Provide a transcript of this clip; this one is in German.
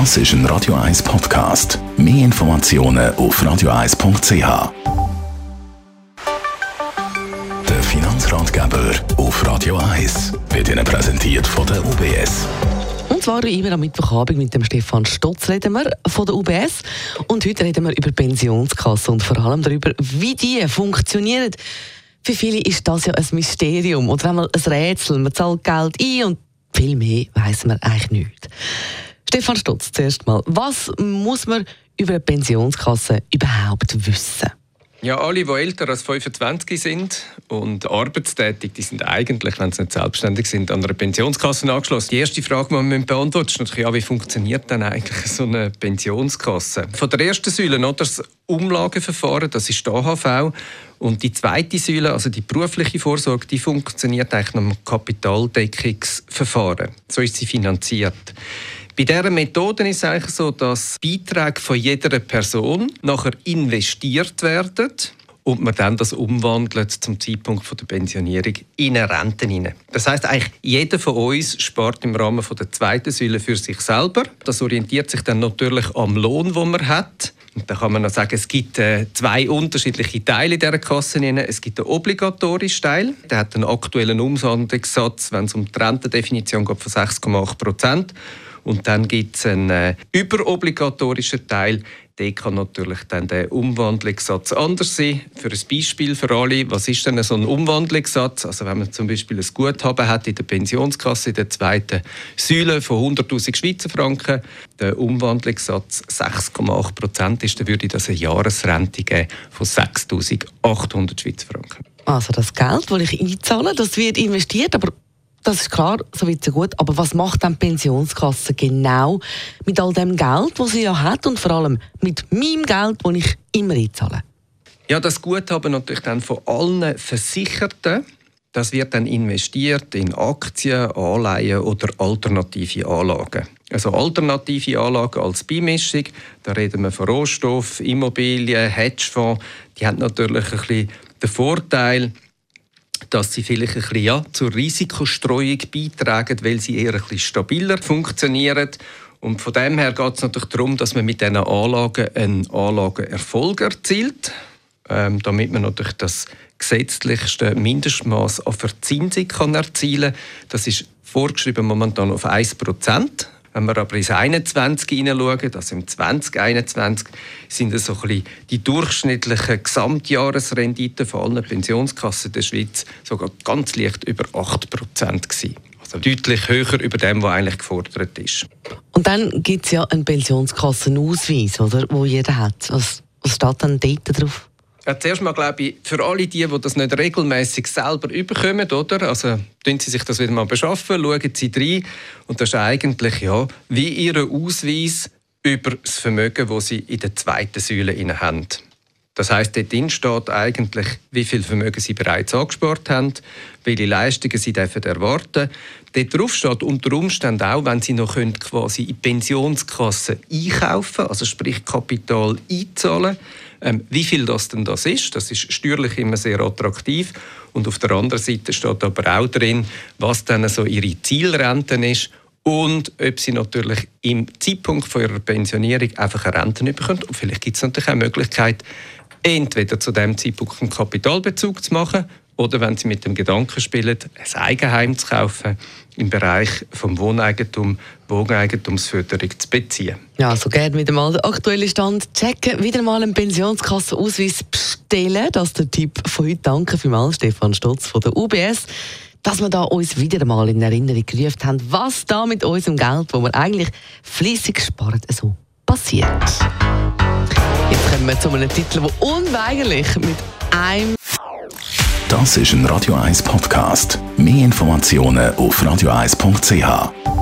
Das ist ein Radio 1 Podcast. Mehr Informationen auf radio1.ch. Der Finanzratgeber auf Radio 1 wird Ihnen präsentiert von der UBS. Und zwar immer am Mittwochabend mit dem Stefan Stotz reden wir von der UBS. Und heute reden wir über Pensionskassen und vor allem darüber, wie die funktionieren. Für viele ist das ja ein Mysterium oder einmal ein Rätsel. Man zahlt Geld ein und viel mehr weiß man eigentlich nicht. Stefan Stotz, zuerst mal. Was muss man über eine Pensionskasse überhaupt wissen? Ja, alle, die älter als 25 sind und arbeitstätig, die sind eigentlich, wenn sie nicht selbstständig sind, an einer Pensionskasse angeschlossen. Die erste Frage, die man beantworten ist natürlich, ja, wie funktioniert denn eigentlich so eine Pensionskasse? Von der ersten Säule noch das Umlageverfahren, das ist die AHV. Und die zweite Säule, also die berufliche Vorsorge, die funktioniert eigentlich nach dem Kapitaldeckungsverfahren. So ist sie finanziert. Bei dieser Methode ist es eigentlich so, dass Beiträge von jeder Person nachher investiert werden und man dann das umwandelt zum Zeitpunkt der Pensionierung in eine Rente hinein. Das heißt eigentlich jeder von uns spart im Rahmen der zweiten Säule für sich selber. Das orientiert sich dann natürlich am Lohn, den man hat. Und da kann man noch sagen, es gibt äh, zwei unterschiedliche Teile dieser Kasse. Es gibt den obligatorischen Teil, der hat einen aktuellen Umwandlungssatz, wenn es um die Rentendefinition geht, von 6,8 Prozent. Und dann gibt es einen äh, überobligatorischen Teil. Der kann natürlich dann der Umwandlungssatz anders sein. Für ein Beispiel für alle, was ist denn so ein Umwandlungssatz? Also wenn man zum Beispiel ein Guthaben hat in der Pensionskasse in der zweiten Säule von 100'000 Schweizer Franken, der Umwandlungssatz 6,8 Prozent ist, dann würde das eine Jahresrente geben von 6'800 Schweizer Franken. Also das Geld, das ich einzahle, das wird investiert, aber das ist klar, so weit so gut. Aber was macht dann die Pensionskasse genau mit all dem Geld, das sie ja hat und vor allem mit meinem Geld, das ich immer einzahle? Ja, das Guthaben natürlich dann von allen Versicherten. Das wird dann investiert in Aktien, Anleihen oder alternative Anlagen. Also alternative Anlagen als Beimischung, da reden wir von Rohstoff, Immobilien, Hedgefonds. Die haben natürlich ein bisschen den Vorteil, dass sie vielleicht ein bisschen, ja, zur Risikostreuung beitragen, weil sie eher ein bisschen stabiler funktionieren. Und von dem her geht es natürlich darum, dass man mit diesen Anlagen einen Anlagenerfolg erzielt, ähm, damit man natürlich das gesetzlichste Mindestmaß an Verzinsung kann erzielen kann. Das ist vorgeschrieben momentan auf 1%. Wenn wir aber ins 21 hineinschauen, also im 2021, sind es so ein bisschen die durchschnittlichen Gesamtjahresrenditen von allen Pensionskassen der Schweiz sogar ganz leicht über 8 Prozent Also deutlich höher über dem, was eigentlich gefordert ist. Und dann gibt es ja einen Pensionskassenausweis, oder, wo jeder hat. Was, was steht dann dort drauf? Ja, zuerst mal glaube ich, für alle die, die das nicht regelmäßig selber überkommen, oder? Also tun Sie sich das wieder mal beschaffen, schauen Sie rein. Und das ist eigentlich ja, wie Ihr Ausweis über das Vermögen, das Sie in der zweiten Säule haben. Das heißt, dort steht eigentlich, wie viel Vermögen Sie bereits angespart haben, welche Leistungen Sie dürfen erwarten Dort drauf steht unter Umständen auch, wenn Sie noch können, quasi in Pensionskassen einkaufen also sprich Kapital einzahlen ähm, wie viel das denn das ist, das ist steuerlich immer sehr attraktiv. Und auf der anderen Seite steht aber auch drin, was dann so ihre Zielrente ist und ob sie natürlich im Zeitpunkt von ihrer Pensionierung einfach eine Rente bekommen. Und vielleicht gibt es natürlich auch die Möglichkeit, entweder zu dem Zeitpunkt einen Kapitalbezug zu machen oder wenn Sie mit dem Gedanken spielen, ein Eigenheim zu kaufen, im Bereich vom Wohneigentum, Wohneigentumsförderung zu beziehen. Ja, also gerne wieder mal den aktuellen Stand checken, wieder mal einen Pensionskassenausweis bestellen. Das ist der Tipp von heute. Danke vielmals, Stefan Stotz von der UBS, dass wir da uns wieder mal in Erinnerung gerufen haben, was da mit unserem Geld, wo wir eigentlich fließig sparen, so passiert. Jetzt kommen wir zu einem Titel, der unweigerlich mit einem das ist ein Radio 1 Podcast. Mehr Informationen auf radio1.ch.